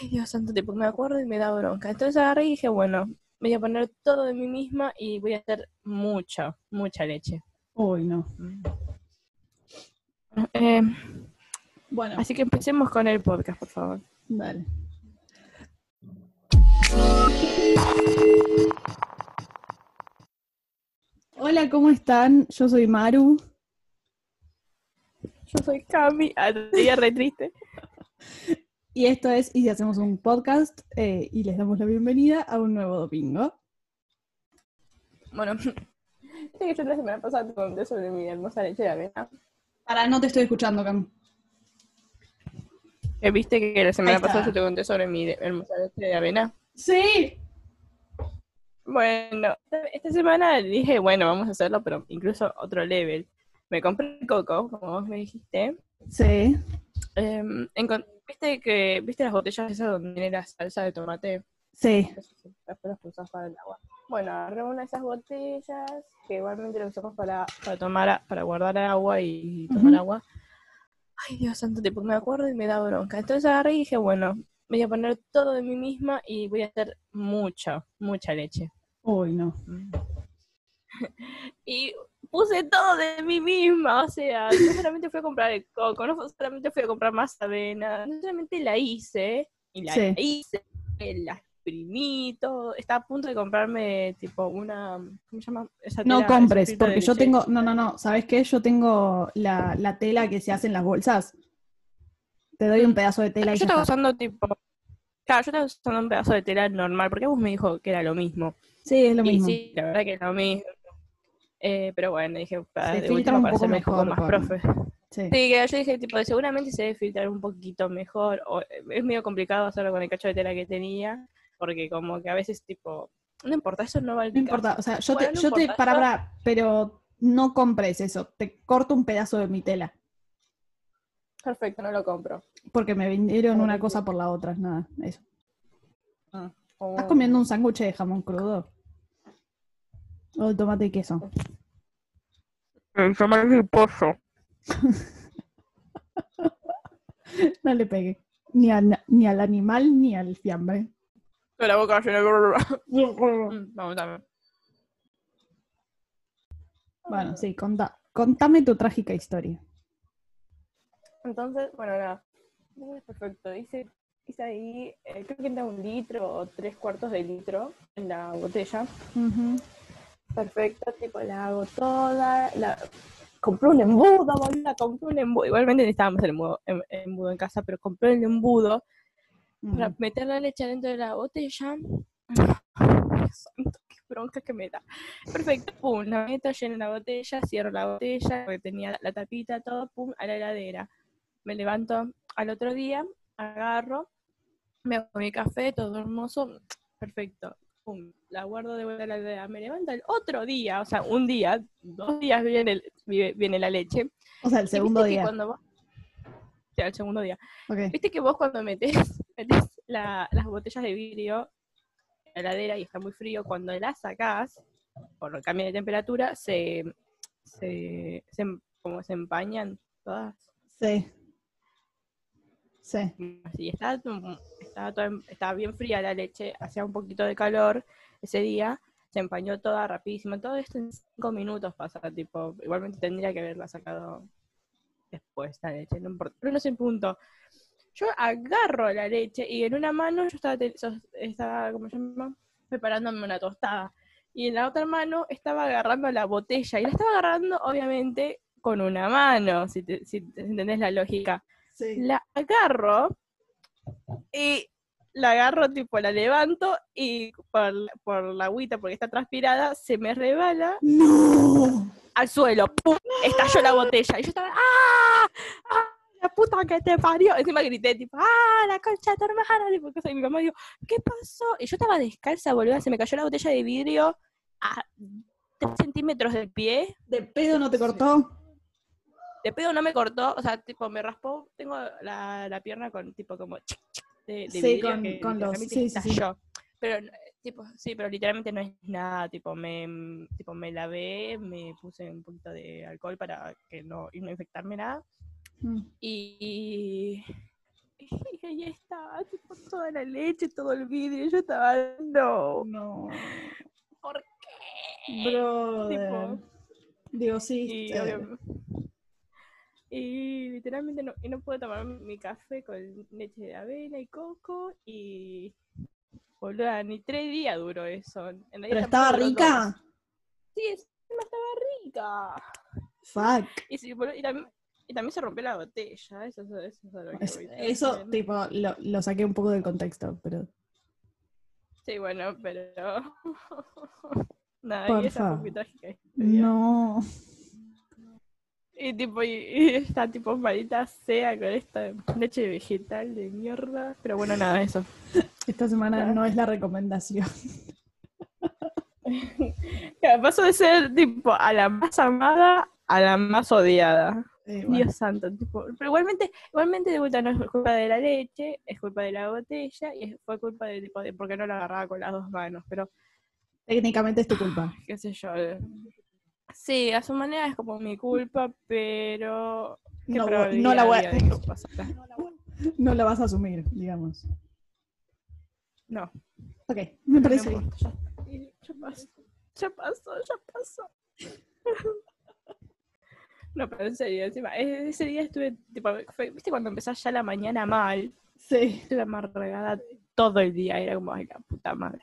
Ay, Dios santo, tipo, me acuerdo y me da bronca. Entonces agarré y dije, bueno, voy a poner todo de mí misma y voy a hacer mucha, mucha leche. Uy, no. Eh, Bueno, así que empecemos con el podcast, por favor. dale. Hola, ¿cómo están? Yo soy Maru. Yo soy Cami, ah, re triste. Y esto es Y si hacemos un podcast eh, y les damos la bienvenida a un nuevo domingo. Bueno, que yo la semana pasada te conté sobre mi hermosa leche de avena. Para, no te estoy escuchando, Cam. Eh, ¿Viste que la semana pasada yo te conté sobre mi de- hermosa leche de avena? Sí. Bueno, esta- esta semana dije, bueno, vamos a hacerlo, pero incluso otro level. Me compré el coco, como vos me dijiste. Sí. Encon- ¿Viste que viste las botellas esas donde viene la salsa de tomate? Sí. Después las usas para el agua. Bueno, agarré una de esas botellas que igualmente lo usamos para, para tomar, para guardar agua y tomar agua. Ay, Dios santo, tipo, me acuerdo y me da bronca. Entonces agarré y dije, bueno, voy a poner todo de mí misma y voy a hacer mucha, mucha leche. Uy, no. Y puse todo de mí misma, o sea, no solamente fui a comprar el coco, no solamente fui a comprar más avena, no solamente la hice, y la Sí. hice, la exprimí, todo, estaba a punto de comprarme tipo una, ¿cómo se llama? Esa No compres, porque yo leche. tengo. No, no, no. ¿Sabes qué? Yo tengo la, la tela que se hace en las bolsas. Te doy un pedazo de tela y Yo ya estaba está. usando tipo, claro, yo estaba usando un pedazo de tela normal, porque vos me dijo que era lo mismo. Sí, es lo y mismo. sí, la verdad que es lo mismo. Eh, pero bueno, dije, para, Se de filtra última un para poco mejor más profe. Sí. Sí, que yo dije, tipo, seguramente se debe filtrar un poquito mejor. O, eh, es medio complicado hacerlo con el cacho de tela que tenía, porque como que a veces, tipo, no importa, eso no va al No importa, o sea, yo Bueno, te, no yo te, para, para, pero no compres eso, te corto un pedazo de mi tela, Perfecto, no lo compro. porque me vendieron una cosa por la otra, nada, eso. Oh. ¿Estás comiendo un sándwich de jamón crudo? O de tomate y queso. El tomate y pollo. No le pegue. Ni, a ni al animal ni al fiambre. La boca llena. Mm, Vamos a ver. Bueno, sí, conta, contame tu trágica historia. Entonces, bueno, nada. Perfecto. Hice, hice ahí, eh, creo que entra un litro o tres cuartos de litro en la botella. Ujú. Perfecto, tipo la hago toda, la... compré un embudo, boluda, compré un embudo, igualmente necesitábamos el embudo, em- embudo en casa, pero compré el embudo para meter la leche dentro de la botella. Dios santo, qué bronca que me da. Perfecto, pum, la meto, lleno la botella, cierro la botella, porque tenía la tapita, todo, pum, a la heladera. Me levanto al otro día, agarro, me hago mi café, todo hermoso, perfecto. Pum, la guardo de vuelta a la heladera. Me levanto el otro día, o sea, un día, dos días viene, el- viene, la leche. O sea, el segundo día. cuando vos- el segundo día. Viste que vos cuando metés, metés la- las botellas de vidrio en la heladera y está muy frío, cuando las sacás, por el cambio de temperatura, se, se, se como se empañan todas. Sí. Sí. Así, estaba, estaba, estaba bien fría la leche, hacía un poquito de calor ese día, se empañó toda rapidísimo. Todo esto en cinco minutos pasa, tipo, igualmente tendría que haberla sacado después la leche, no importa. Pero no es el punto. Yo agarro la leche y en una mano yo estaba, estaba ¿cómo se llama? Preparándome una tostada. Y en la otra mano estaba agarrando la botella. Y la estaba agarrando, obviamente, con una mano, si, te- si te- entendés la lógica Sí. la agarro y la agarro, tipo, la levanto y por, por la agüita, porque está transpirada, se me resbala ¡No! al suelo. ¡Pum! Estalló la botella. Y yo estaba, ¡ah! ¡ah! La puta que te parió. Encima grité, tipo, ¡ah! La concha de tu hermana. Tipo, cosa, y mi mamá dijo, ¿qué pasó? Y yo estaba descalza, boluda. Se me cayó la botella de vidrio a 3 centímetros del pie. ¿De pedo no te cortó? De pedo no me cortó, o sea, tipo, me raspó, tengo la, la pierna con, tipo, como, de, de Sí, con- que con los- literalmente sí. Pero, eh, tipo, sí, pero literalmente no es nada, tipo, me, tipo, me lavé, me puse un poquito de alcohol para que no, y no infectarme nada, Mm. y, Y ahí estaba, tipo, toda la leche, todo el vidrio. Yo estaba, no, No. ¿por qué? Tipo, Digo, sí. y, eh, obvio- y literalmente no, y no puedo tomar mi café con leche de avena y coco. Y, boluda, ni tres días duró eso. En Pero estaba rica. Sí, encima estaba rica. Fuck. Y, sí, boludo, y, también, y también se rompió la botella. Eso, eso, eso es a lo que Es- eso, tipo, lo, lo saqué un poco del contexto, pero. Sí, bueno, pero. Nada, y esa fue trágica. No. Y tipo, y, y esta tipo malita sea con esta leche vegetal de mierda. Pero bueno, nada, eso. Esta semana no es la recomendación. Pasó de ser tipo a la más amada a la más odiada. Eh, bueno, Dios santo, tipo. Pero igualmente, igualmente de vuelta no es culpa de la leche, es culpa de la botella y es- fue culpa de tipo de porque no la agarraba con las dos manos. Pero técnicamente es tu culpa. qué sé yo. Sí, a su manera es como mi culpa, pero ¿qué No, no la voy a-? No la vas a asumir, digamos. No, Ok, me parece bien. ya, y ya pasó, ya pasó, ya pasó. No, pero en serio, encima, e- ese día estuve, tipo, fue- ¿viste cuando empezás ya la mañana mal? Sí. Estuve amargada todo el día, era como, ay, la puta madre.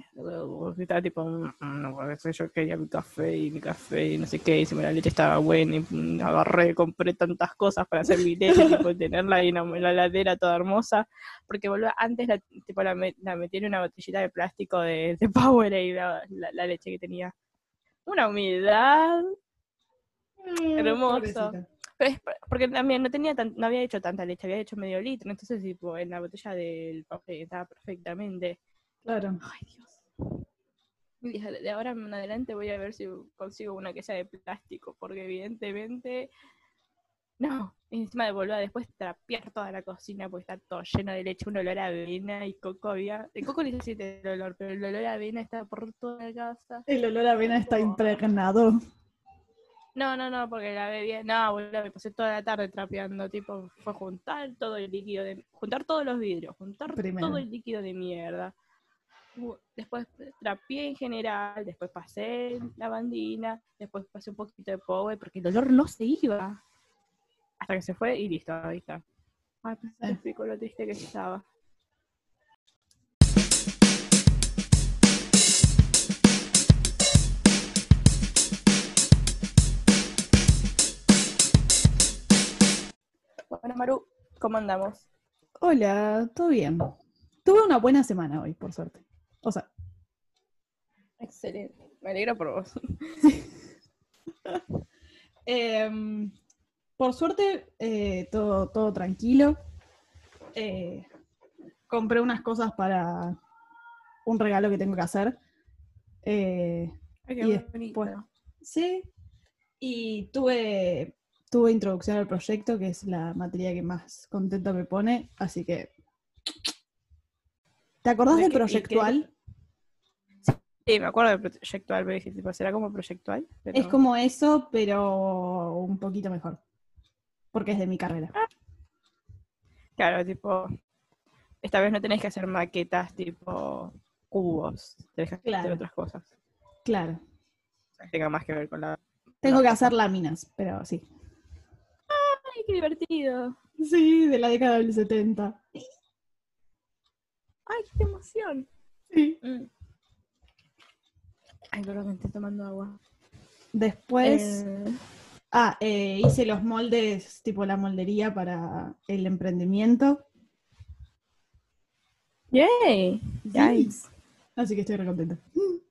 Estaba tipo, "Mm, no puede ser, yo quería mi café y mi café y no sé qué, y encima la leche estaba buena y mm, agarré, compré tantas cosas para hacer mi leche, tipo, tenerla ahí en la, ladera toda hermosa, porque boludo, antes la, tipo, la, me- la metí en una botellita de plástico de, de Powerade, la, la, la leche que tenía. Una humildad, Hermoso. Pobrecita. Pero es por- porque también no tenía tan- no había hecho tanta leche, había hecho medio litro, entonces tipo en la botella del Powerade estaba perfectamente. Claro. Ay, Dios. Y de ahora en adelante voy a ver si consigo una que sea de plástico, porque evidentemente. No, encima de volver a después trapear toda la cocina, porque está todo lleno de leche, un olor a avena y coco había. El coco ni sé si te el olor, pero el olor a avena está por toda la casa. El olor a avena está impregnado. No, no, no, porque la bebía. No, boludo, me pasé toda la tarde trapeando. Tipo, fue juntar todo el líquido de. Juntar todos los vidrios, juntar Primero. todo el líquido de mierda. Después trapeé en general, después pasé la bandina, después pasé un poquito de power, porque el olor no se iba. Hasta que se fue y listo, ahí está. Ay, pues te Eh. lo triste que estaba. Bueno, Maru, ¿cómo andamos? Hola, ¿todo bien? Tuve una buena semana hoy, por suerte. O sea, Excelente. Me alegro por vos. em, por suerte, eh, todo, todo tranquilo. Eh, compré unas cosas para un regalo que tengo que hacer. Eh, Ay, Y qué después- bonito. sí. Y tuve, tuve introducción al proyecto, que es la materia que más contenta me pone. Así que. ¿Te acordás ¿De del proyectual? Sí, me acuerdo de proyectual, pero dije, tipo, ¿será como proyectual? Pero- Es como eso, pero un poquito mejor. Porque es de mi carrera. Claro, tipo, esta vez no tenés que hacer maquetas tipo cubos, tenés que hacer otras cosas. Claro. Tenga más que ver con la... Tengo que hacer láminas, pero sí. ¡Ay, qué divertido! Sí, de la década del 70. ¡Ay, qué emoción! Sí. Mm. Ay, perdón, me estoy tomando agua. Después, Eh, ah, eh, hice los moldes, tipo la moldería para el emprendimiento. ¡Yay! Nice. Así que estoy recontenta.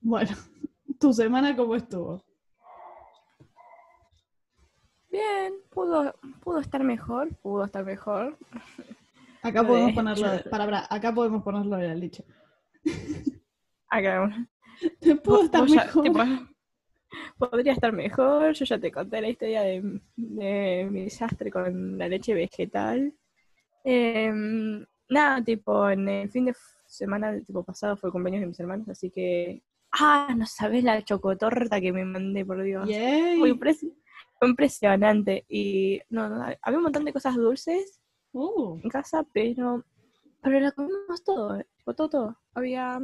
Bueno, ¿tu semana cómo estuvo? Bien, pudo, pudo estar mejor, pudo estar mejor. Acá De podemos ponerlo, de- para, para, acá podemos ponerlo de la leche. Acá, Pudo Vos- estar ya, mejor. tipo, podría estar mejor. Yo ya te conté la historia de, de mi desastre con la leche vegetal. Em, nada, tipo, en el fin de semana tipo pasado fue el cumpleaños de mis hermanos, así que. Ah, no sabes la chocotorta que me mandé, por Dios. Yay. Fue, impres- fue impresionante. Y no, no, había un montón de cosas dulces Uh, en casa, pero, pero la comimos todo, eh, todo, todo. Había,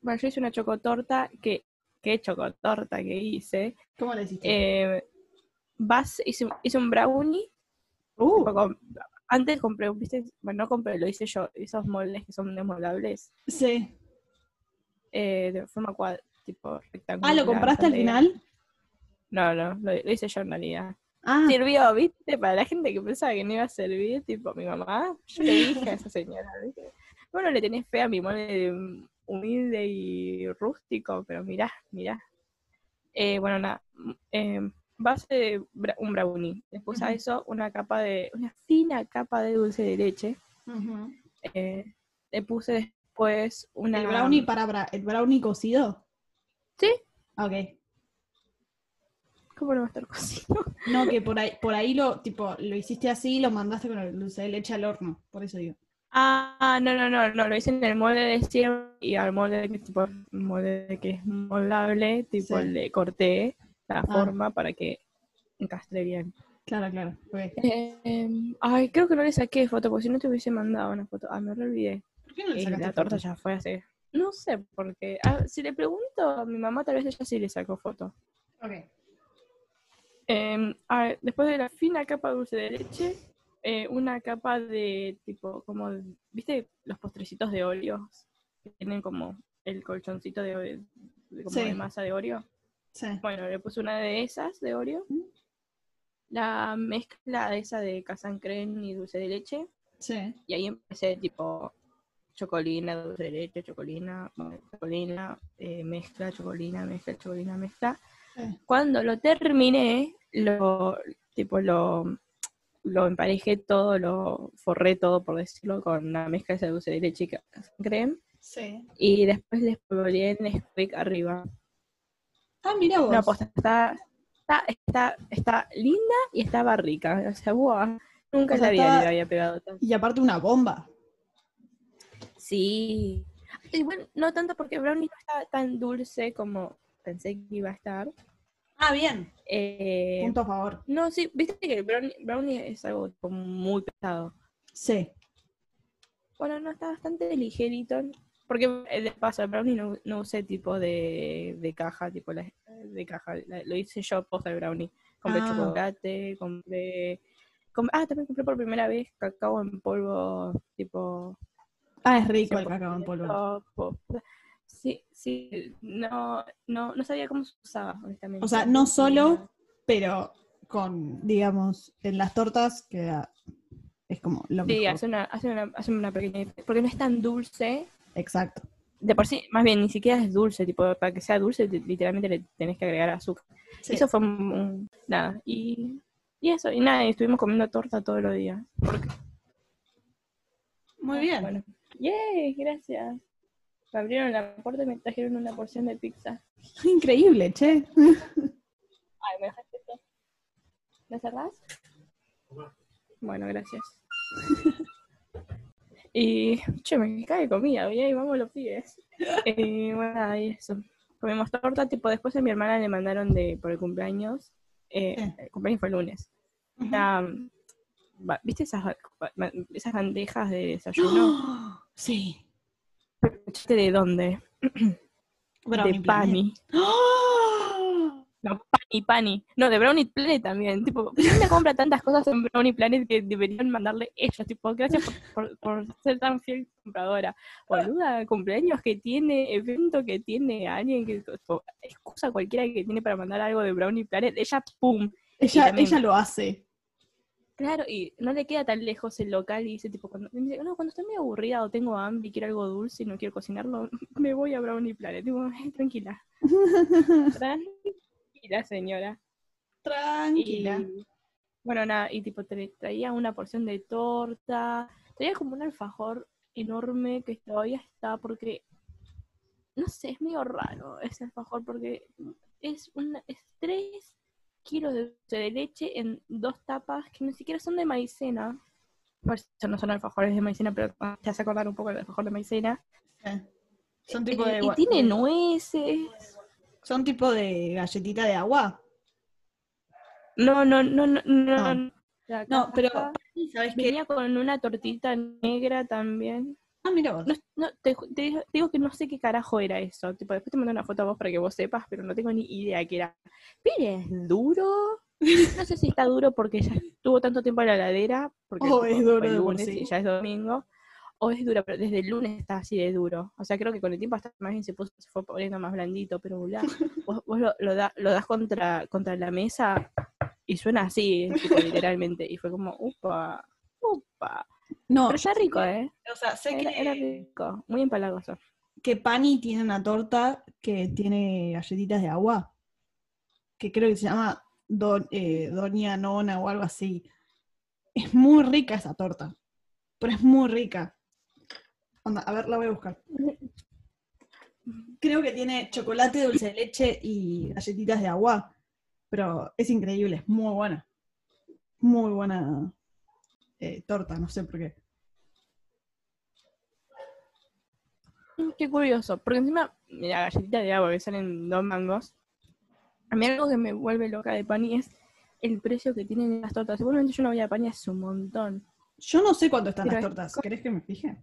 bueno, yo hice una chocotorta, que, ¿qué chocotorta que hice? ¿Cómo le hiciste? Eh, vas, hice, hice un brownie, uh, antes compré, viste, bueno, no compré, lo hice yo, esos moldes que son desmoldables, sí. eh, de forma cuad, tipo rectangular. Ah, ¿lo compraste al final? No, no, lo, lo hice yo en realidad. Ah, Sirvió, ¿viste? Para la gente que pensaba que no iba a servir, tipo mi mamá, yo le dije a esa señora, ¿viste? Bueno, le tenés fe a mi molde mm, humilde y rústico, pero mirá, mirá. Eh, bueno, nada, eh, base de bra- un brownie. Le puse a Ujú. eso una capa de, una fina capa de dulce de leche. Eh, le puse después una... ¿El brownie para bra- el brownie cocido? Sí, Ok. ¿Cómo no va a estar cocido? No, que por ahí, por ahí lo, tipo, lo hiciste así y lo mandaste con el dulce de leche al horno, por eso digo. Ah, no, no, no, no, lo hice en el molde de siempre y al molde que tipo molde que es moldable, tipo Sí. le corté la Ah. forma para que encastre bien. Claro, claro. Eh, em, ay, creo que no le saqué foto, porque si no te hubiese mandado una foto. Ah, me re olvidé. ¿Por qué no le Eh, sacaste la torta foto? ya fue hace. No sé, porque ah, si le pregunto a mi mamá, tal vez ella sí le sacó foto. Ok. Em, a después de la fina capa de dulce de leche, eh, una capa de tipo, como, ¿viste los postrecitos de Oreo? Que tienen como el colchoncito de, Oreo- de- como Sí. de masa de Oreo. Sí. Bueno, le puse una de esas de Oreo. La mezcla de esa de casan creme y dulce de leche. Sí. Y ahí empecé tipo chocolina, dulce de leche, chocolina, chocolina, eh, mezcla, chocolina, mezcla, chocolina, mezcla. Cuando lo terminé, lo tipo lo, lo emparejé todo, lo forré todo, por decirlo, con una mezcla de dulce de leche y creme. Sí. Y después le espolvoreé en Nesquik arriba. Ah, mira vos. No, está, está, está, está linda y estaba rica. O sea, buah, nunca O sea, la vida estaba- le había pegado tanto. Y aparte una bomba. Sí. Igual, no tanto porque brownie no estaba tan dulce como pensé que iba a estar. Ah, bien. Eh, Punto a favor. no, sí, viste que el brownie, brownie es algo como muy pesado. Sí. Bueno, no, está bastante ligerito. Porque eh, de paso, el brownie no, no usé tipo de, de caja, tipo la- de caja. la- lo hice yo posta el brownie. Compré Ah. chocolate, compré, com- Ah, también compré por primera vez cacao en polvo, tipo. Ah, es rico el cacao en polvo. 100% po- Sí, sí, no, no, no sabía cómo se usaba, honestamente. O sea, no solo, pero con, digamos, en las tortas queda. Es como lo Sí, mejor. hace una, hace una, hace una pequeña diferencia, porque no es tan dulce, Exacto. de por sí, más bien ni siquiera es dulce, tipo, para que sea dulce te- literalmente le tenés que agregar azúcar. Sí. Eso fue un, un- nada, y, y eso, y nada, y estuvimos comiendo torta todos los días. Porque, Muy bien. bueno, yay, gracias. Me abrieron la puerta y me trajeron una porción de pizza. Increíble, che. Ay, ¿me dejaste esto? ¿Me cerrás? Bueno, gracias. y, che, me cae comida, bien, vamos los pibes. Y bueno, y eso. Comimos torta, tipo, después a mi hermana le mandaron de, por el cumpleaños, eh, Sí. el cumpleaños fue el lunes. ¿Viste esas, esas bandejas de desayuno? Sí. ¿De dónde? Brownie de. Pani. ¡Ah! No, Pani, Pani. No, de Brownie Planet también. Tipo, me compra tantas cosas en Brownie Planet que deberían mandarle ellos. Tipo, gracias por, por, por ser tan fiel compradora. Boluda, cumpleaños que tiene, evento que tiene, alguien que, tipo, excusa cualquiera que tiene para mandar algo de Brownie Planet. Ella, pum. Ella, también- ella lo hace. Claro, y no le queda tan lejos el local y dice, tipo, cuando, me dice, no, cuando estoy muy aburrida o tengo hambre y quiero algo dulce y no quiero cocinarlo, me voy a Brownie Planet. Tipo, tranquila. Tranquila, señora. Tranquila. Y, bueno, nada, y tipo tra- traía una porción de torta, traía como un alfajor enorme que todavía está porque, no sé, es medio raro ese alfajor porque es, una, es tres kilos de dulce de leche en dos tapas que ni siquiera son de maicena. Por eso no son alfajores de maicena, pero te hace acordar un poco del alfajor de maicena. Son tipo Eh, de y gua- tiene nueces. Son tipo de galletita de agua. No, no, no, no, no, Ah. no. Pero ¿sabes qué? venía con una tortita negra también. Ah, mira vos. No, no, te, digo- que no sé qué carajo era eso. Tipo, después te mando una foto a vos para que vos sepas, pero no tengo ni idea qué era. Pero es duro. No sé si está duro porque ya estuvo tanto tiempo en la heladera, porque es duro por lunes sí. y ya es domingo, o es duro, pero desde el lunes está así de duro. O sea, creo que con el tiempo hasta más bien se, puso, se fue poniendo más blandito, pero bla, vos, vos lo, lo, da- lo das contra, contra la mesa y suena así, tipo, literalmente. Y fue como, upa, upa. No, Pero está rico, ¿eh? o sea, sé Era, que, era rico, muy empalagoso. que Pani tiene una torta que tiene galletitas de agua, que creo que se llama Don- eh, Doña Nona o algo así. Es muy rica esa torta, pero es muy rica. Onda, a ver, la voy a buscar. Creo que tiene chocolate, dulce de leche y galletitas de agua, pero es increíble, es muy buena. Muy buena eh, torta, no sé por qué. Mm, Qué curioso, porque encima la galletita de agua que salen dos mangos, a mí algo que me vuelve loca de Pani es el precio que tienen las tortas. Seguramente yo no voy a Pani hace un montón. Yo no sé cuánto están Pero las es tortas. co- ¿Querés que me fije?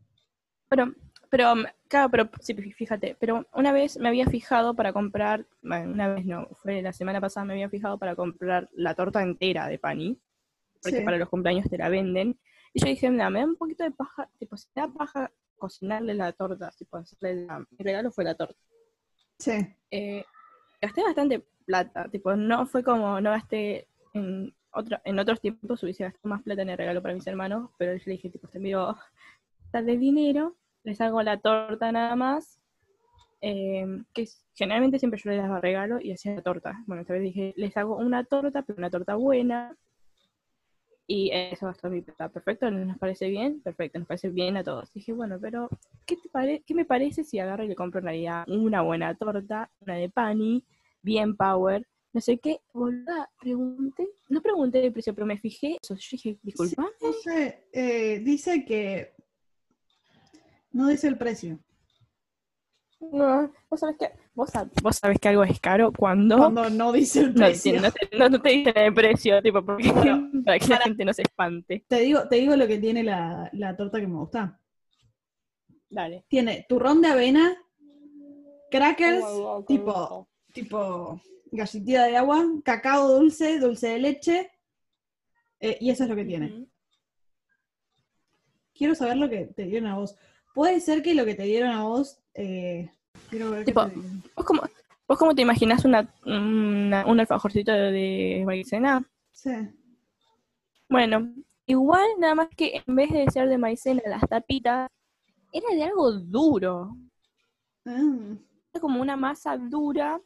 Pero, pero, claro, pero sí, fí- fíjate, pero una vez me había fijado para comprar, bueno, una vez no, fue la semana pasada me había fijado para comprar la torta entera de Pani, porque Sí. para los cumpleaños te la venden. Y yo dije, mira, me da un poquito de paja, tipo, si me da paja cocinarle la torta, tipo, hacerle la- mi regalo fue la torta. Sí. eh, gasté bastante plata, tipo, no fue como, no gasté en otro, en otros tiempos hubiese gastado más plata en el regalo para mis hermanos, pero yo le dije, tipo, te envío de dinero, les hago la torta nada más, eh, que generalmente siempre yo les daba regalo y hacía la torta. Bueno, esta vez dije, les hago una torta, pero una torta buena, y eso gastó mi plata. Perfecto, ¿nos parece bien? Perfecto, nos parece bien a todos. Dije, bueno, pero ¿qué, te pare ¿qué me parece si agarro y le compro en realidad una buena torta, una de pani, bien power, no sé qué? Boluda, pregunté, no pregunté el precio, pero me fijé. Yo dije, disculpa. No sé, eh, dice que no dice el precio. No, vos sabés que, vos, sab- vos sabés que algo es caro cuando Cuando no dice el precio. no te, no- no te dicen el precio, tipo, porque, Bueno, para que la gente no se espante. Te digo, te digo lo que tiene la, la torta que me gusta. Dale. Tiene turrón de avena, crackers, tipo, tipo galletita de agua, cacao dulce, dulce de leche, eh, y eso es lo que tiene. Quiero saber lo que te dieron a vos. Puede ser que lo que te dieron a vos. eh, quiero ver Tipo. ¿Vos cómo, vos cómo te imaginás una, una- un alfajorcito de, maicena? Sí. Bueno, igual nada más que en vez de ser de maicena las tapitas, era de algo duro. Ah, Era como una masa dura,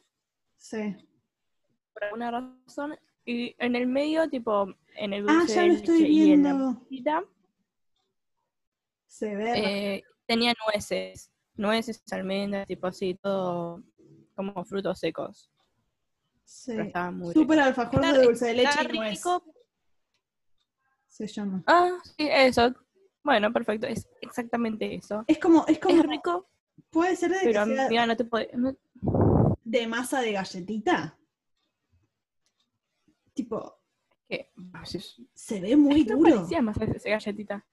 sí. por alguna razón, y en el medio, tipo, en el Ah, dulce ya de lo estoy la viendo. Se ve. eh, tenía nueces, nueces, almendras, tipo así, todo como frutos secos. sí. Rico. alfajor Está- de dulce de leche y nuez. Se llama. Ah, sí, eso. Bueno, perfecto, es exactamente eso. Es como, es como. Es rico, Puede ser de, pero sea mira, no te puede. no- de masa de galletita. Tipo, sí. se ve muy no duro. parecía más esa galletita.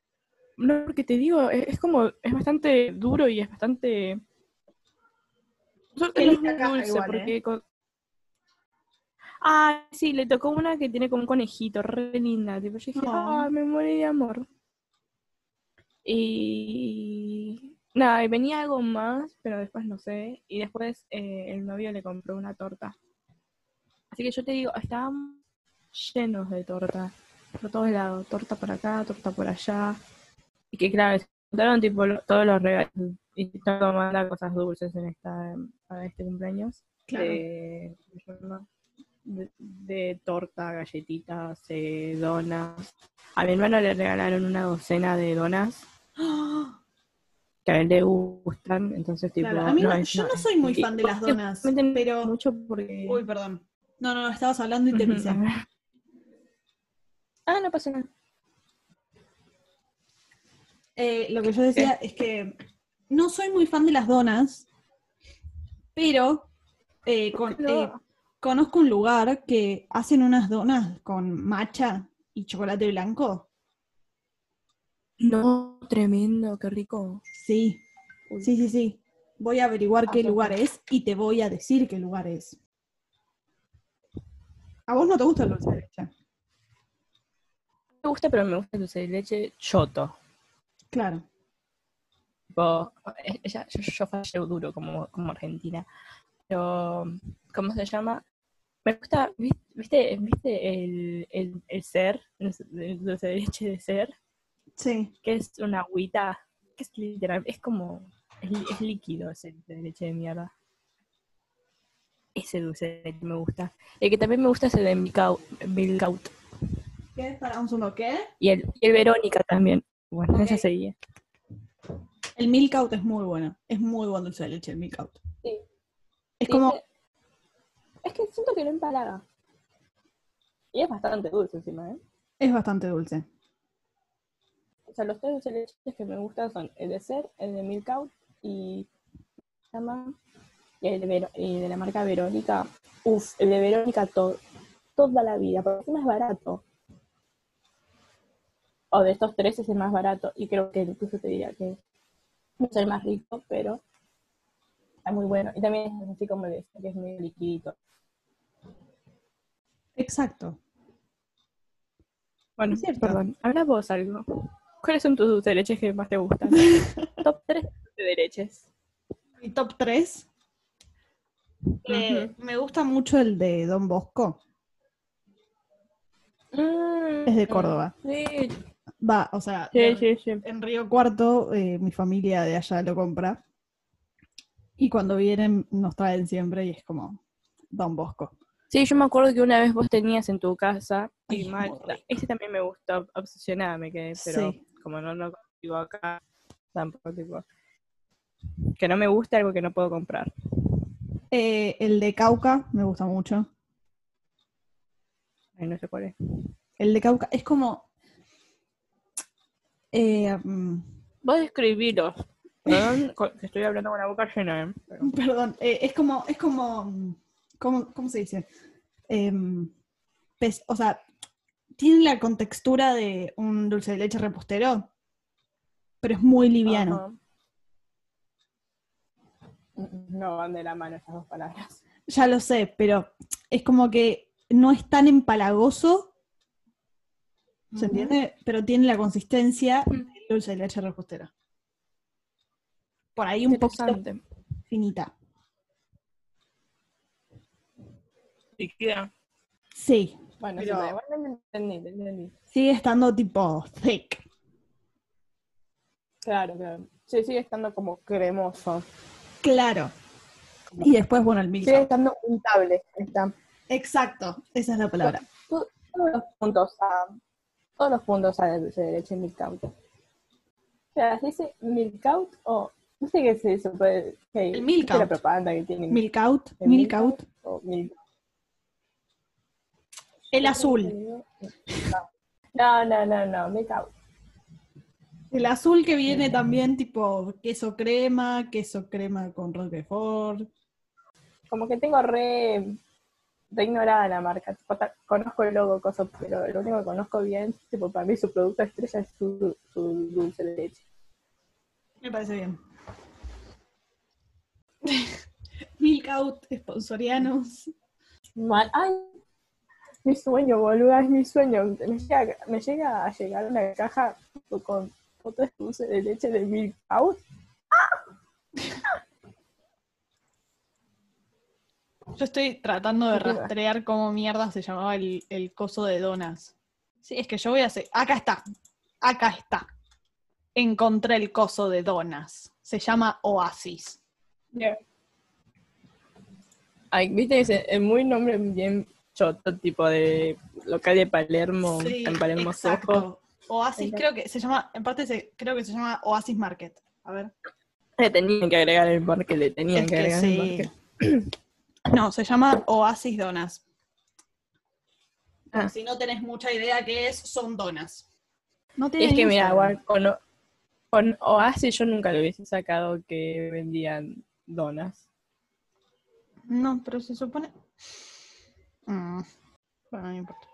No, porque te digo, es, es como, es bastante duro y es bastante. Es muy dulce, igual, porque con- Ah, sí, le tocó una que tiene como un conejito, re linda. Tipo, yo dije, Oh. ah, me morí de amor. Y nada, y venía algo más, pero después no sé. Y después eh, el novio le compró una torta. Así que yo te digo, estábamos llenos de torta. Por todos lados, torta por acá, torta por allá. Y que claro, se juntaron tipo lo- todos los regalos. Y todo manda cosas dulces en esta para este cumpleaños. Claro. De, ¿cómo se llama? de, de torta, galletitas, eh, donas. A mi hermano le regalaron una docena de donas que a él le gustan, entonces tipo... Claro, a mí no- yo no soy muy fan de las donas, pero- mucho porque... Uy, perdón. No, no, no, estabas hablando y te pisé. Ah, no pasa nada. Eh, lo que yo decía es que no soy muy fan de las donas, pero eh, con- eh, conozco un lugar que hacen unas donas con matcha y chocolate blanco. No, tremendo, qué rico. Sí, Uy. sí, sí, sí. Voy a averiguar Ah, qué perfecto. lugar es y te voy a decir qué lugar es. ¿A vos no te gusta el dulce de leche? Me gusta, pero me gusta el dulce de leche choto. Claro. Tipo, ella- yo, yo fallé duro como, como argentina. Pero, ¿cómo se llama? Me gusta, ¿vis- ¿viste, viste el, el, el ser, el dulce de leche de ser? Sí. Que es una agüita, que es literal, es como, es, es líquido ese dulce de leche de mierda. Ese dulce de leche me gusta. El que también me gusta es el de Milk Out. Milk Out. ¿Qué? Para un segundo, ¿qué? Y el, y el Verónica también. Bueno, Ok. esa seguía. El milk out es muy bueno. Es muy buen dulce de leche el milk out. Sí. Es Sí, como. Es que siento que no empalaga. Y es bastante dulce encima, ¿eh? es bastante dulce. O sea, los tres dulces de leche que me gustan son el de Ser, el de Milk Out y... el de, y de la marca Verónica. Uf, el de Verónica to- toda la vida, porque encima es barato. O de estos tres es el más barato. Y creo que incluso te diría que no es el más rico, pero está muy bueno. Y también es así como el de que es medio liquidito. Exacto. Bueno, Es cierto. perdón, habla vos algo. ¿Cuáles son tus dulces de leche que más te gustan? Top 3 de leches. Mi top 3. Ujú. Me gusta mucho el de Don Bosco. Es de Córdoba. Mm, Sí, Va, o sea, sí, en- sí. sí. en Río Cuarto, eh, mi familia de allá lo compra. Y cuando vienen nos traen siempre y es como Don Bosco. Sí, yo me acuerdo que una vez vos tenías en tu casa Ay, y es mal, muy rico. ese también me gustó, obsesionada me quedé, pero Sí. como no lo consigo acá, tampoco tipo que no me gusta algo que no puedo comprar. Eh, el de Cauca me gusta mucho. Ay, no sé cuál es. El de Cauca es como. Eh, mm, Vos describilo. Perdón, que estoy hablando con la boca llena, ¿eh? Pero- perdón, eh, es como. Es como. mm, ¿Cómo, se dice? Em, pes- o sea, tiene la contextura de un dulce de leche repostero, pero es muy liviano. No van de la mano esas dos palabras. Ya lo sé, pero es como que no es tan empalagoso, ¿se entiende? Pero tiene la consistencia Mm. del dulce de leche repostero. Por ahí un poquito Interesante. finita. Líquida. Sí, Bueno, Pero- igualmente entendí, te entendí. sigue estando tipo thick. Claro, claro. Sí, sigue estando como cremoso. Claro. Y después, bueno, el milk. Sigue estando untable. Está. Exacto, esa es la palabra. To- Todos los puntos a. Todos los puntos de leche milk out. O sea, ¿se dice milk out o.? No sé qué es eso, pero. que- El milk ¿viste la out. propaganda que tienen. Milk out, ¿El milk out. o milk El azul. No, no, no, no, milk out. El azul que viene también tipo queso crema, queso crema con roquefort. Como que tengo re. Re ignorada la marca. Tipo, conozco el logo, cosas, pero lo único que conozco bien, tipo, para mí su producto estrella es su, su dulce de leche. Me parece bien. Milk out, sponsorianos. Mal. ¡Ay! Mi sueño, boluda, es mi sueño. Me llega, me llega a llegar una caja con fotos de dulce de leche de Milk Out. Yo estoy tratando de rastrear cómo mierda se llamaba el, el coso de donas. Sí, es que yo voy a hacer. Acá está. Acá está. Encontré el coso de donas. Se llama Oasis. Ay, viste, es, es muy nombre bien choto, tipo de local de Palermo, en Palermo Soho. exacto. Oasis, creo que se llama, en parte se, creo que se llama Oasis Market. A ver. Le tenían que agregar el market, le tenían Es que que agregar el sí. market. No, se llama Oasis Donas. Ah. Si no tenés mucha idea qué es, son donas. No es que mira, con, O- con Oasis yo nunca le hubiese sacado que vendían donas. No, pero se supone. Mm, Bueno, no importa.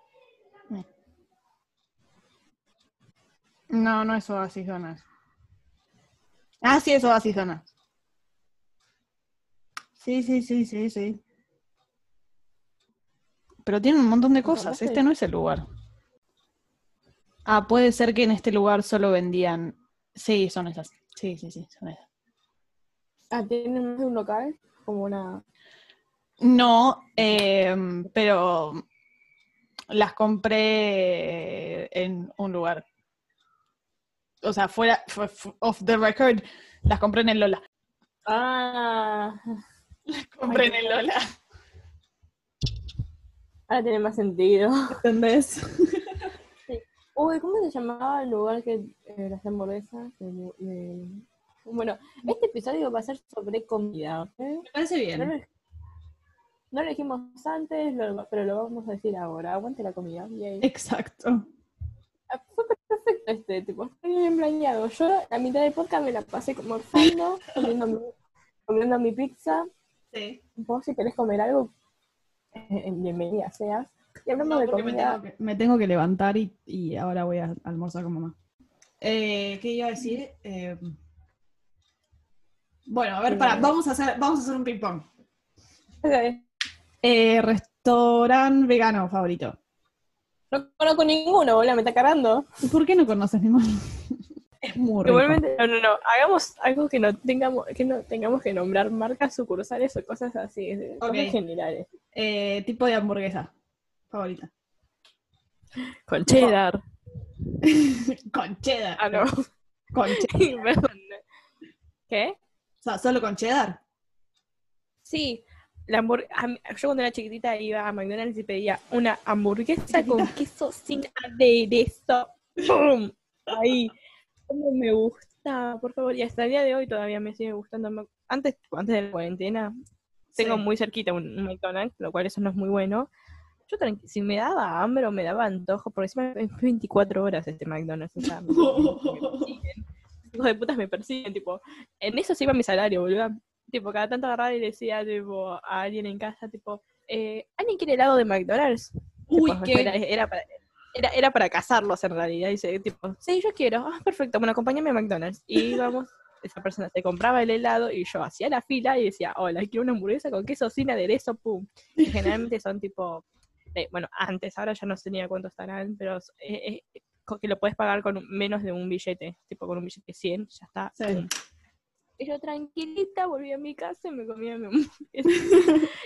No, no es Oasis Donas. Ah, sí, es Oasis Donas. Sí, sí, sí, sí, sí. Pero tiene un montón de cosas. Este no es el lugar. Ah, puede ser que en este lugar solo vendían. Sí, son esas. Sí, sí, sí, son esas. Ah, ¿tienen más de un local? Como una... No, em, pero las compré en un lugar. O sea, fuera, fu- fu- off the record, las compré en el Lola. Ah, Compré en el Lola. ahora tiene más sentido. ¿Entendés? Uy, ¿cómo se llamaba el lugar que eh, las hamburguesas? De- de- Bueno, este episodio va a ser sobre comida. Me parece No lo, bien. no lo dijimos antes, lo- pero lo vamos a decir ahora. Aguante la comida. yay. Exacto. Ah, Fue perfecto este, tipo, estoy bien planeado. Yo a mitad del podcast me la pasé como orfando, comiendo mi, comiendo mi pizza. Sí. Vos si querés comer algo, eh, bienvenida seas. Y hablamos No, de me comida. tengo, que, me tengo que levantar y, y ahora voy a almorzar con mamá. Eh, ¿Qué iba a decir? Eh, bueno, a ver, para, vamos a hacer, vamos a hacer un ping pong. Ok. Eh, restaurante vegano favorito. No conozco ninguno, boludo, me está cargando. ¿Y ¿Por qué no conoces ninguno? Es muy rico. Igualmente, no, no, no. Hagamos algo que no tengamos, que no tengamos que nombrar marcas sucursales o cosas así, de- Ok. cosas generales. Eh, tipo de hamburguesa favorita. Con cheddar. con cheddar. Ah, no. Con cheddar. ¿Qué? O sea, solo con cheddar. Sí. La hamburg- yo cuando era chiquitita iba a McDonald's y pedía una hamburguesa con queso sin aderezo. ¡Pum! Ahí. ¿Cómo me gusta? Por favor. Y hasta el día de hoy todavía me sigue gustando. Antes, antes de la cuarentena, tengo Sí. muy cerquita un, un McDonald's, lo cual eso no es muy bueno. Yo si me daba hambre o me daba antojo, porque encima es 24 horas este McDonald's, o sea, me, persiguen. De putas me persiguen, tipo, en eso se iba mi salario, boludo. Tipo, cada tanto agarraba y decía, tipo, a alguien en casa, tipo, eh, ¿alguien quiere helado de McDonald's? Uy, Tipo, era, qué. era para, era, era para cazarlos en realidad. Dice, tipo, sí, yo quiero. Ah, perfecto, bueno, acompáñame a McDonald's. Y íbamos, esa persona se compraba el helado y yo hacía la fila y decía, hola, quiero una hamburguesa con queso sin aderezo, pum. Y generalmente son tipo, eh, bueno, antes, ahora ya no sé ni a cuánto estarán, pero eh, eh, que lo puedes pagar con menos de un billete, tipo con un billete de 100, ya está. Sí. pum. Y yo tranquilita volví a mi casa y me comía mi hamburguesa.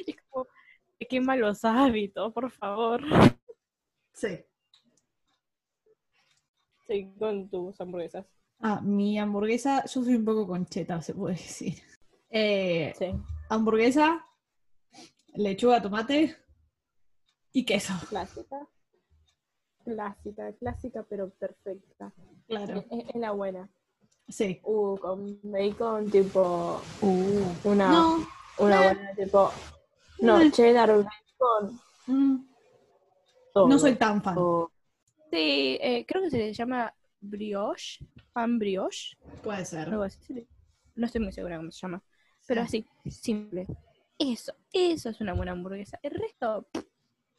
y es como, qué malos hábitos, por favor. Sí. Sí, con tus hamburguesas. Ah, mi hamburguesa, yo soy un poco concheta, se puede decir. Eh, Sí, hamburguesa, lechuga, tomate y queso. clásica. Clásica, clásica, pero perfecta. Claro. Es, es la buena. Sí. Uh, con bacon, tipo. Uh. Una, No. una buena, tipo. No, cheddar, bacon, mm, todo. No soy tan fan. Eh, creo que se llama brioche, pan brioche, Puede ser. algo así. sí. No estoy muy segura cómo se llama. Pero Sí. así, simple. Eso, eso es una buena hamburguesa. El resto,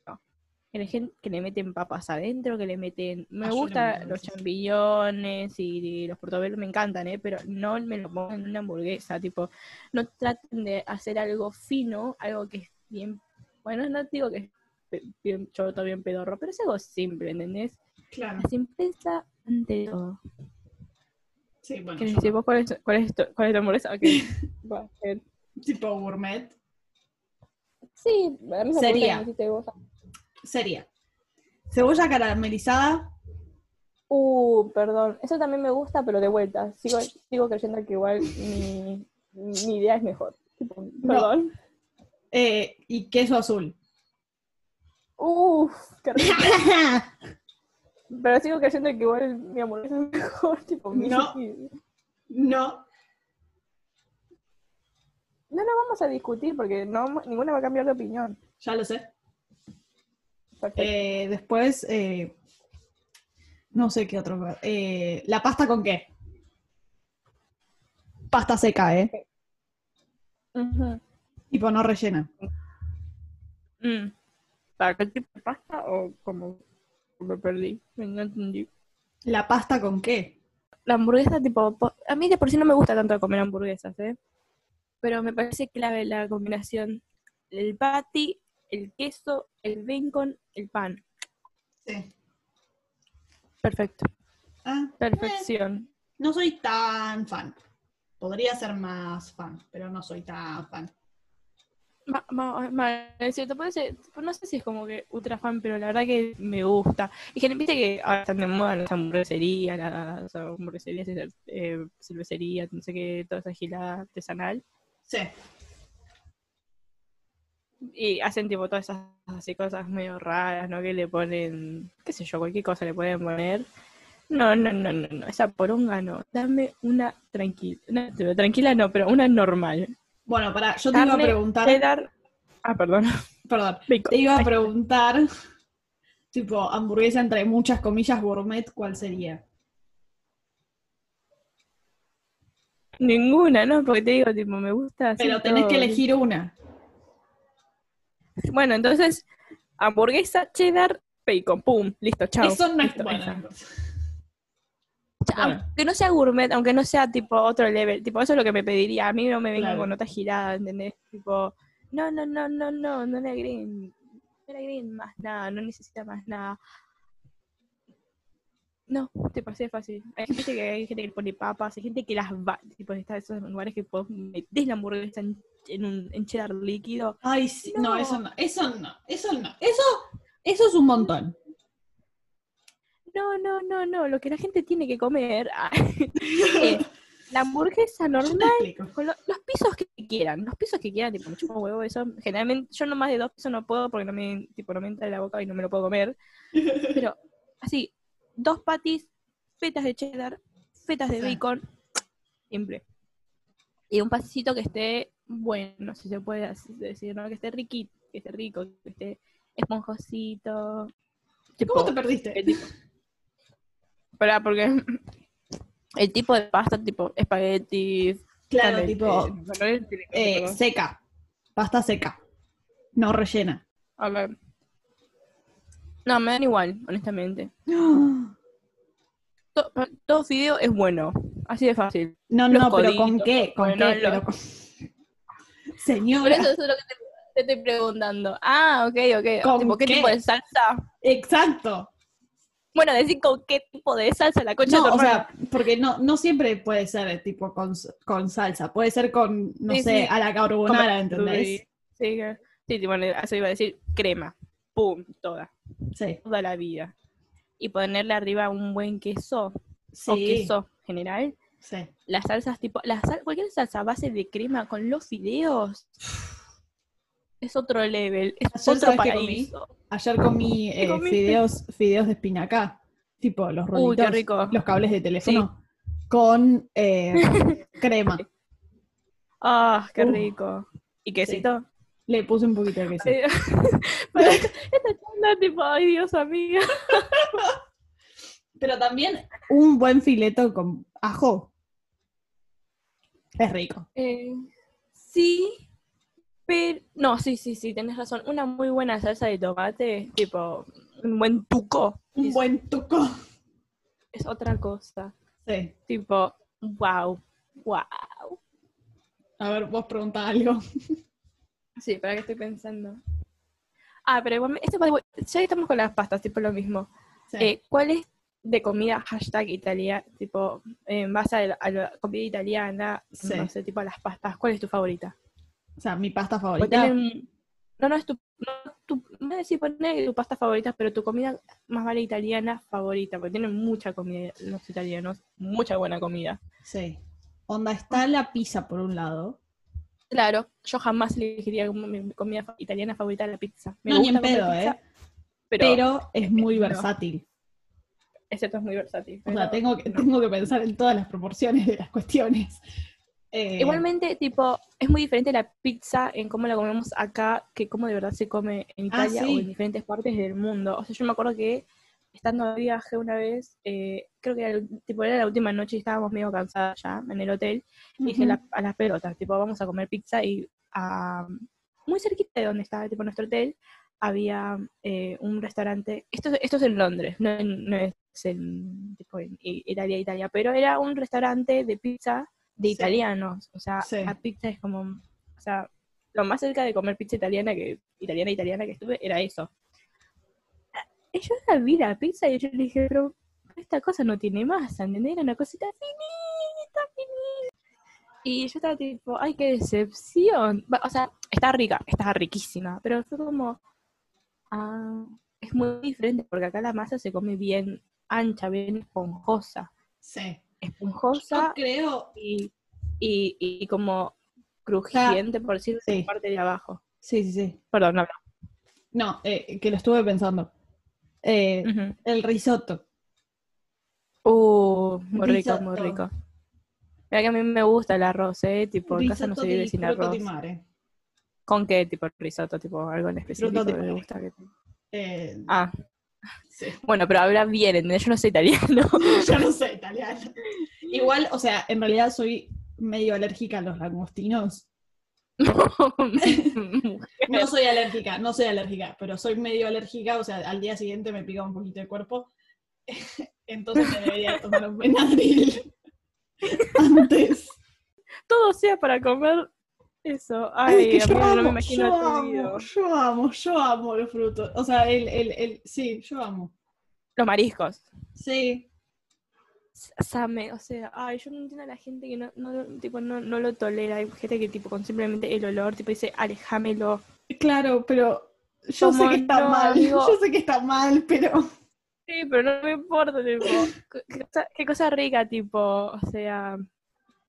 no. Que le, le meten papas adentro, que le meten... Me Ah, le gustan los champiñones y los portobelos, me encantan, ¿eh? Pero no me lo pongan en una hamburguesa, tipo... No traten de hacer algo fino, algo que es bien... Bueno, no digo que es bien choto, bien pedorro, pero es algo simple, ¿entendés? Claro. La simpleza ante todo. Sí, bueno. ¿Querés yo- cuál es, cuál es, tu, cuál es tu hamburguesa? Va, tipo gourmet. Sí, Sería. Sería cebolla caramelizada. Uh, perdón. Eso también me gusta, pero de vuelta. Sigo, sigo creyendo que igual mi, mi idea es mejor. Tipo, Perdón. eh, y queso azul. Uf, qué rico. Pero sigo creyendo que igual mi hamburguesa es mejor. Tipo, mi- No. No. No lo vamos a discutir porque no, ninguna va a cambiar de opinión. Ya lo sé. Eh, después, eh, no sé qué otro. Eh, la pasta con qué? Pasta seca, ¿eh? Ujú. Tipo no rellena. Mm. ¿Para qué tipo de pasta o como me perdí? No entendí. ¿La pasta con qué? La hamburguesa, tipo, po- a mí de por sí no me gusta tanto comer hamburguesas, ¿eh? Pero me parece clave la combinación. El patty, el queso, el bacon, el pan. Sí. Perfecto. Ah, Perfección. no soy tan fan. Podría ser más fan, pero no soy tan fan. Ma- ma- ma- es cierto, puede ser, no sé si es como que ultra fan, pero la verdad que me gusta. Y que viste que ahora están de moda las hamburgueserías, las hamburgueserías, eh, cervecerías, no sé qué, toda esa gilada artesanal. Sí. Y hacen tipo todas esas así cosas medio raras, ¿no? Que le ponen, qué sé yo, cualquier cosa le pueden poner. No, no, no, no, no, esa poronga no. Dame una tranquila, tranquila no, pero una normal. Bueno, para, yo te iba a preguntar. cheddar. Ah, perdón. Perdón. Bacon. Te iba a preguntar, tipo, hamburguesa entre muchas comillas gourmet, ¿cuál sería? Ninguna, ¿no? Porque te digo, tipo, me gusta así Pero tenés que elegir una. Bueno, entonces, hamburguesa, cheddar, bacon, pum, listo, chao. Eso no es Listo, bueno. Sea. Aunque no sea gourmet, aunque no sea tipo otro level, tipo, eso es lo que me pediría. A mí no me vengan Claro. con notas giradas, ¿entendés? Tipo, no, no, no, no, no, no le agreguen, no le agreguen más nada, no necesita más nada. No, te pasé fácil. Hay gente que hay gente que pone papas, hay gente que las va, tipo, está en esos lugares que vos metés la hamburguesa en, en un en cheddar líquido. Ay, sí, no. No. eso no, eso no, eso no. Eso, eso es un montón. No, no, no, no, lo que la gente tiene que comer ah, es la hamburguesa normal explico. con lo- los pisos que quieran, los pisos que quieran, tipo, me huevo eso. Generalmente, yo no más de dos pisos no puedo porque no me, tipo, no me entra en la boca y no me lo puedo comer. Pero, así, dos patis, fetas de cheddar, fetas de bacon, simple. Y un pasito que esté bueno, si se puede decir, ¿no? Que esté riquito, que esté rico, que esté esponjosito. Tipo, ¿Cómo te perdiste? el tipo. Espera, porque el tipo de pasta, tipo espagueti, Claro, tipo, eh, eh, seca. Pasta seca. No rellena. A ver. No, me dan igual, honestamente. To- pa- todo fideo es bueno. Así de fácil. No, Los no, pero ¿con qué? ¿Con bueno, qué? los- Pero con- Por Señora, eso, eso es lo que te, te estoy preguntando. Ah, ok, ok. ¿Con Tipo, ¿Qué, qué? tipo de salsa? exacto. Bueno, decir con qué tipo de salsa la concha No, o sea, porque no, no siempre puede ser eh, tipo con, con salsa, puede ser con, no Sí, sé, sí. a la carbonara, ¿entendés? Sí, sí, tipo, eso iba a decir crema. Pum, toda. Sí, Toda la vida. Y ponerle arriba un buen queso o queso general. sí. Las salsas tipo, la sal- cualquier salsa base de crema con los fideos es otro level, es Ayer, otro ¿sabes qué comí? paraíso. Ayer comí ¿Qué eh, fideos, fideos de espinaca, tipo los Uy, rolitos, qué rico. los cables de teléfono, con eh, crema. Ah, qué Uh. rico. ¿Y quesito? Le puse un poquito de queso. Sí. Pero esta esta charla tipo, ay Dios, amiga. Pero también un buen fileto con ajo. Es rico. Eh, sí, pero no, sí, sí, sí, tenés razón. Una muy buena salsa de tomate, tipo un buen tuco, Un es, buen tuco. es otra cosa. Sí. Tipo, wow, wow. A ver, vos preguntá algo. Sí, para que estoy pensando. Ah, pero igual, este, ya estamos con las pastas, tipo lo mismo. Sí. Eh, ¿Cuál es de comida hashtag Italia, tipo, en base a la, a la comida italiana, Sí. no sé, tipo a las pastas, ¿cuál es tu favorita? O sea, mi pasta favorita. no, no es tu, no, tu, no decir poner tu pasta favorita, pero tu comida más vale italiana favorita, porque tienen mucha comida los italianos, mucha buena comida. Sí. Onda, está la pizza por un lado. Claro, yo jamás elegiría como mi comida italiana favorita la pizza. Me No, ni en pedo, pizza, ¿eh? Pero, Pero es muy versátil. excepto es muy versátil. O sea, tengo que, no. tengo que pensar en todas las proporciones de las cuestiones. Eh, Igualmente, tipo, es muy diferente la pizza en cómo la comemos acá que cómo de verdad se come en Ah, Italia sí. o en diferentes partes del mundo. O sea, yo me acuerdo que estando de viaje una vez, eh, creo que era, tipo, era la última noche y estábamos medio cansadas ya en el hotel. Y dije la- a las pelotas, tipo, vamos a comer pizza y ah, muy cerquita de donde estaba tipo nuestro hotel, había eh, un restaurante, esto, esto es en Londres, no, en- no es en, tipo, en Italia, Italia, pero era un restaurante de pizza de Sí. italianos, o sea, Sí. la pizza es como, o sea, lo más cerca de comer pizza italiana que italiana italiana que estuve era eso. Y yo la vi la pizza y yo le dije, pero esta cosa no tiene masa, ¿entendés? Era una cosita finita, finita. Y yo estaba tipo, ay, qué decepción. O sea, está rica, está riquísima, pero fue como, ah, es muy diferente porque acá la masa se come bien ancha, bien esponjosa. Sí. Esponjosa creo. y, y, y como crujiente, por decirlo, en Sí. la parte de abajo. Sí, sí, sí. Perdón, no. No, eh, que lo estuve pensando. Eh. El risotto. Uh, muy rico, muy rico. Mira que a mí me gusta el arroz, ¿eh? Tipo, en casa no se vive sin arroz. mare. ¿Con qué tipo de risotto? Tipo, algo en específico que me gusta. que- Eh, Ah, sí. bueno, pero habla bien, ¿entendés? Yo no soy italiano. Yo no sé italiano. Igual, o sea, en realidad soy medio alérgica a los langostinos. No soy alérgica, no soy alérgica, pero soy medio alérgica, o sea, al día siguiente me pica un poquito el cuerpo. Entonces me debería tomar un Benadryl antes. Todo sea para comer eso. Ay, Ay, que yo amigo, no me amo, imagino yo amo, yo amo, yo amo los frutos. O sea, el, el, el, sí, yo amo. Los mariscos. Sí, Same, o sea, ay, yo no entiendo a la gente que no, no, tipo, no, no lo tolera. Hay gente que tipo con simplemente el olor, tipo dice, alejámelo. claro, pero yo sé ¿Cómo que está no, mal, amigo? yo sé que está mal, pero Sí, pero no me importa, tipo, qué cosa, qué cosa rica, tipo, o sea,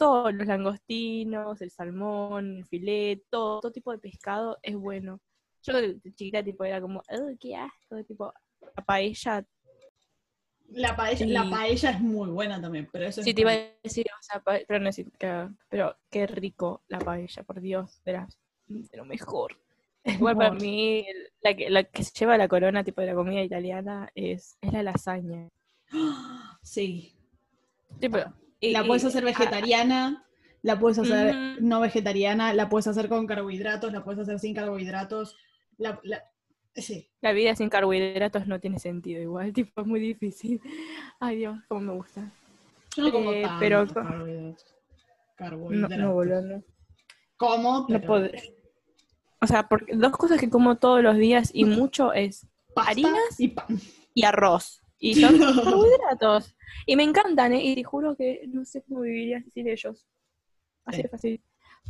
todos los langostinos, el salmón, el filet, todo, todo tipo de pescado es bueno. Yo de de chiquita, tipo, era como, "Ugh, qué asco, tipo, la paella. la paella, Sí. la paella es muy buena también, pero eso es Sí, te iba a decir, o sea, pa- pero no es, pero qué rico la paella, por Dios, de, las- de lo mejor. Igual para mí, la que, la que se lleva la corona, tipo, de la comida italiana es, es la lasaña. Sí. Sí, pero- La puedes hacer ah, vegetariana, la puedes hacer no vegetariana, la puedes hacer con carbohidratos, la puedes hacer sin carbohidratos. La, la- sí. La vida sin carbohidratos no tiene sentido igual, tipo, es muy difícil. Ay, Dios, cómo me gusta. Yo no como Eh, pero- carbohidratos. Carbohidratos. no, boludo, no. Como, No pero podré. O sea, porque dos cosas que como todos los días y mucho es pasta harinas y pan. y arroz. Y son carbohidratos. Y me encantan, ¿eh? Y te juro que no sé cómo viviría sin ellos. Así Sí. de fácil.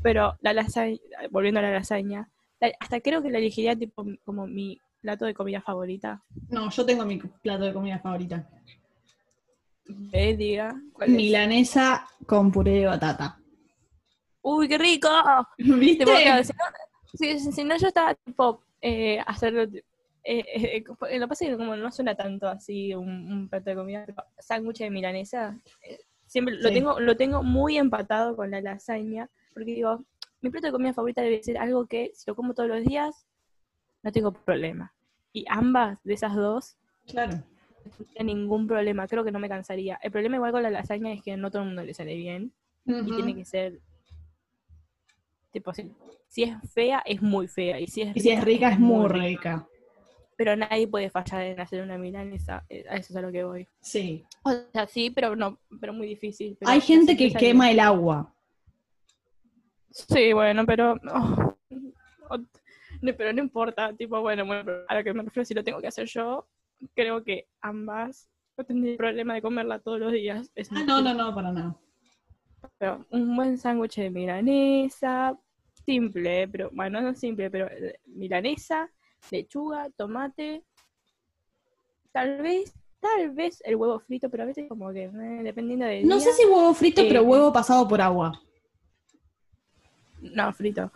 Pero la lasaña, volviendo a la lasaña, la- hasta creo que la elegiría tipo como mi plato de comida favorita. No, yo tengo mi plato de comida favorita. Eh, diga. Milanesa con puré de batata. ¡Uy, qué rico! ¿Viste? Claro, si, no, si no, yo estaba tipo eh, hacerlo. Eh, eh, eh, lo que pasa es que como no suena tanto así un, un plato de comida, pero sándwich de milanesa, eh, siempre lo Sí. tengo lo tengo muy empatado con la lasaña, porque digo, mi plato de comida favorita debe ser algo que si lo como todos los días, no tengo problema. Y ambas de esas dos, Claro. no tengo ningún problema, creo que no me cansaría. El problema igual con la lasaña es que no todo el mundo le sale bien y tiene que ser tipo si, si es fea es muy fea y si es Y si es rica, es muy rica. Pero nadie puede fallar en hacer una milanesa eh, a eso es a lo que voy Sí. o sea sí pero no pero muy difícil pero Hay gente que quema el agua. sí bueno pero oh, oh, no, pero no importa tipo bueno, bueno a lo que me refiero si lo tengo que hacer yo creo que ambas no tendría problema de comerla todos los días es Ah, no, no, no, para nada. Pero un buen sándwich de milanesa, simple, pero bueno, no simple, pero eh, milanesa, lechuga, tomate, tal vez, tal vez el huevo frito, pero a veces como que eh, dependiendo del No sé si huevo frito, eh, pero huevo pasado por agua. no frito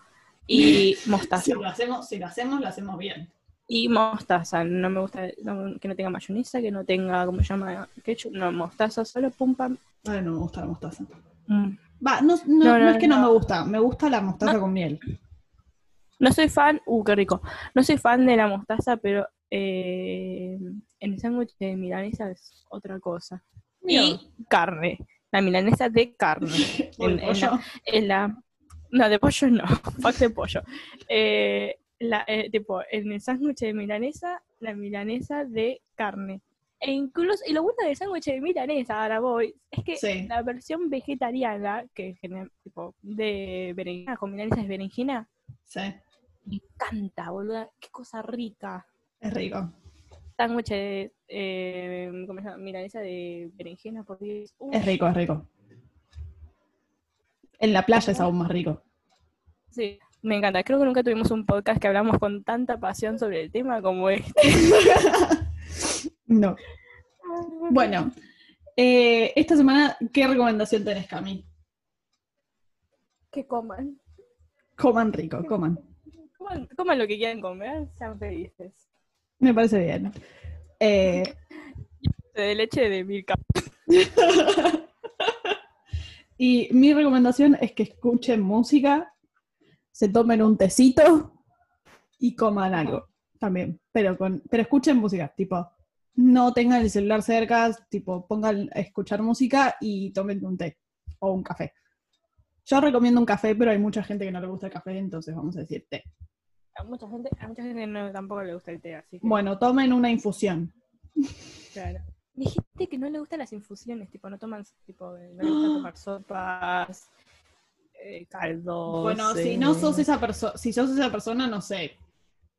y mostaza Si lo hacemos, si lo hacemos, lo hacemos bien. y mostaza. No me gusta no, que no tenga mayonesa, que no tenga, ¿cómo se llama? Ketchup, no mostaza, solo pum pam. Ay, no me gusta la mostaza. mm. Va, no, no, No, no no, es que no. me gusta, me gusta la mostaza con miel. No soy fan, uh, qué rico. No soy fan de la mostaza, pero eh, en el sándwich de milanesa es otra cosa. Y carne. La milanesa de carne. En- en la, no, de pollo no. Fuck de pollo. Eh, la, eh, tipo, en el sándwich de milanesa, la milanesa de carne. E incluso, y lo bueno del sándwich de milanesa, ahora voy, es que Sí. la versión vegetariana, que tipo, de berenjena con milanesa es berenjena, Sí, me encanta, boluda, qué cosa rica. es rico. Sándwich de, eh, ¿cómo se llama? Milanesa de berenjena, por Dios. Uf, Es rico, es rico. En la playa es aún más rico. Sí, me encanta. Creo que nunca tuvimos un podcast que hablamos con tanta pasión sobre el tema como este. No. Bueno, eh, esta semana, ¿qué recomendación tenés, Cami? Que coman. Coman rico, coman. Coman, coman lo que quieran comer, sean felices. Me parece bien. Eh, De leche de Milka. y mi recomendación es que escuchen música, se tomen un tecito y coman algo también. Pero, con, pero escuchen música, tipo, no tengan el celular cerca, tipo, pongan a escuchar música y tomen un té o un café. Yo recomiendo un café, pero hay mucha gente que no le gusta el café, entonces vamos a decir té. A mucha gente, a mucha gente no, tampoco le gusta el té, así que. Bueno, tomen una infusión. claro. Y hay gente que no le gustan las infusiones, tipo, no toman, tipo, no le gusta tomar sopas, eh, caldos. Bueno, si eh, no sos esa persona, si sos esa persona, no sé,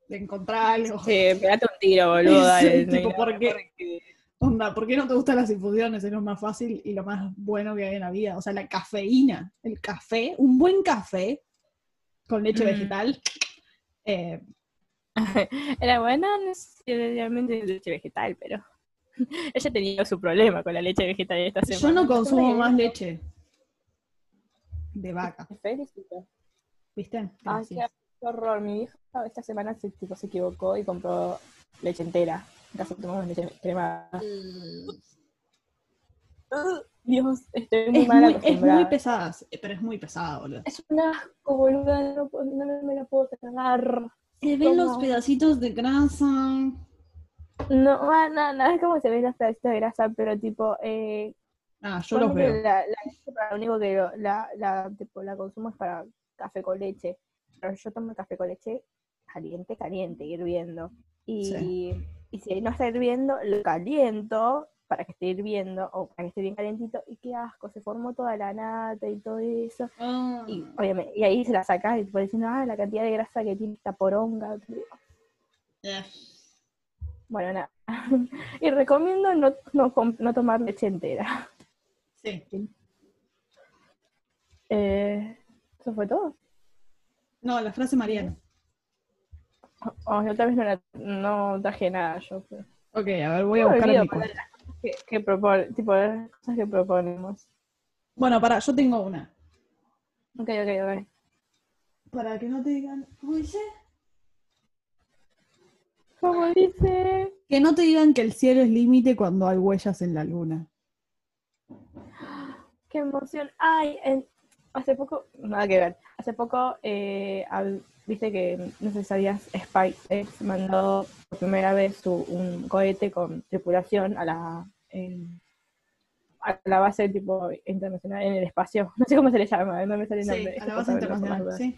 encontrar algo. Sí, pegate un tiro, boludo. Dale, tipo, ¿por qué? Onda, ¿por qué no te gustan las infusiones? Es lo más fácil y lo más bueno que hay en la vida. O sea, la cafeína, el café, un buen café con leche Mm. vegetal. Eh, Era buena, no sé si realmente es leche vegetal, pero ella tenía su problema con la leche vegetal esta semana. yo no consumo más leche de vaca, felicito. ¿viste? Ay, Gracias. qué horror. Mi hija esta semana se, tipo, se equivocó y compró leche entera. En casa tomamos leche crema. Dios, estoy muy Es mal muy, es muy pesada, pero es muy pesada, boludo. Es un asco, boluda. No, no me la puedo tragar. Se ven los pedacitos de grasa. No, ah, no, no, es como se ven los pedacitos de grasa, pero tipo, eh, Ah, yo los veo. La, la lo único que lo- la, la, tipo, la consumo es para café con leche. Pero yo tomo el café con leche caliente, caliente, hirviendo. Y, Sí. y si no está hirviendo, lo caliento para que esté hirviendo o para que esté bien calentito. Y qué asco, se formó toda la nata y todo eso. Ah. Y, obviamente, y ahí se la sacas y tipo diciendo, ah, la cantidad de grasa que tiene esta poronga. Eh. Bueno, nada. y recomiendo no, no, no tomar leche entera. Sí. Eh, ¿Eso fue todo? No, la frase Mariana. Oh, yo tal vez no, la- no traje nada yo. pero- Ok, a ver, voy a buscar en que, que propone- tipo las cosas que proponemos. Bueno, para, yo tengo una. Ok, ok, ok. Para que no te digan, ¿cómo dice? Como dice. Que no te digan que el cielo es límite cuando hay huellas en la luna. Qué emoción. Ay, hace poco, nada que ver. Hace poco, eh, viste que, no sé si sabías, SpaceX mandó por primera vez su, un cohete con tripulación a la, em, a la base tipo internacional en el espacio. No sé cómo se le llama, no me sale el nombre. Sí, a la base internacional. Sí.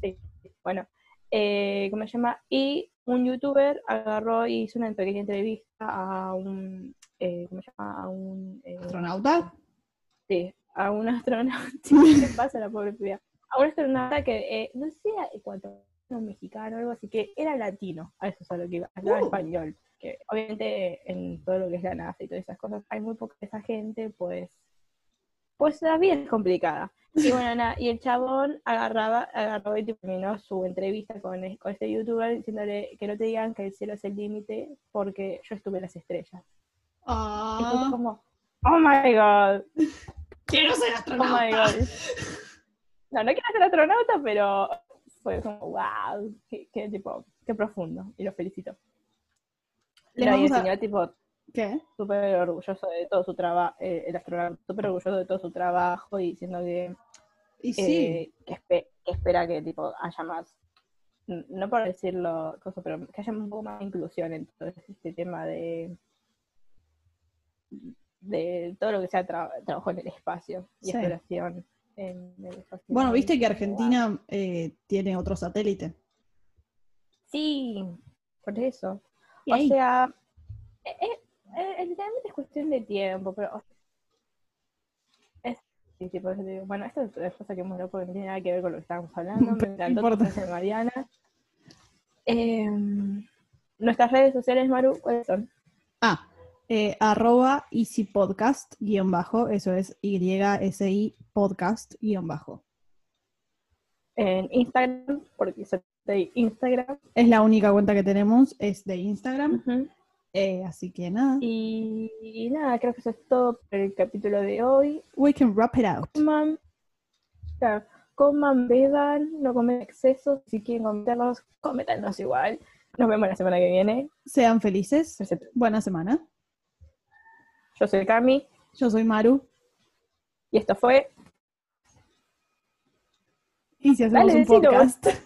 Sí, bueno, eh, ¿cómo se llama? Y un youtuber agarró y hizo una pequeña entrevista a un, eh, ¿cómo se llama? A un, eh, ¿Astronauta? sí, a un astronauta, ¿qué pasa la pobre piba? A un astronauta que, eh, no sé ecuatoriano, mexicano, algo así, que era latino, a eso es a lo que iba, hablaba Uh. español, que obviamente en todo lo que es la NASA y todas esas cosas, hay muy poca esa gente, pues, pues la vida es complicada. Y bueno, nada, y el chabón agarraba, agarró y terminó su entrevista con, con este youtuber diciéndole que no te digan que el cielo es el límite porque yo estuve en las estrellas. Y fue Ah, como, oh my god, quiero ser oh my astronauta. god. No, no quiero ser astronauta, pero fue como, wow, qué, qué tipo, qué profundo, y lo felicito. Le No, y vamos el a- señor, tipo, ¿Qué? súper orgulloso de todo su trabajo, el astronauta, súper orgulloso de todo su trabajo y diciendo que Y sí. eh, que, espe- que espera que tipo haya más, no por decirlo, cosa, pero que haya un poco más de inclusión en todo este tema de de todo lo que sea tra- trabajo en el espacio y Sí. exploración en el espacio. Bueno, viste que. Argentina eh, tiene otro satélite. Sí, por eso. Y O ahí, sea, eh, eh, literalmente es cuestión de tiempo, pero es sí, digo, bueno, esto es cosa que hemos porque no tiene nada que ver con lo que estábamos hablando. Me encantó de Mariana. Em, nuestras redes sociales, Maru, ¿cuáles son? ah, eh, arroba easy podcast guion bajo, eso es YSI podcast guion bajo. En Instagram, porque soy de Instagram. Es la única cuenta que tenemos, es de Instagram, eh, así que nada, y, y nada, creo que eso es todo por el capítulo de hoy. we can wrap it out. Coman, claro, coman, beban, no comen excesos. Si quieren cometerlos, cómetanlos igual. Nos vemos la semana que viene. Sean felices, buena semana. Yo soy Cami Yo soy Maru y esto fue y si hacemos Dale, un decilo.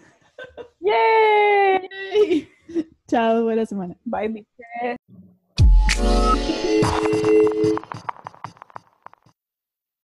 ¡Yay! Chao, buena semana. Bye, bitches.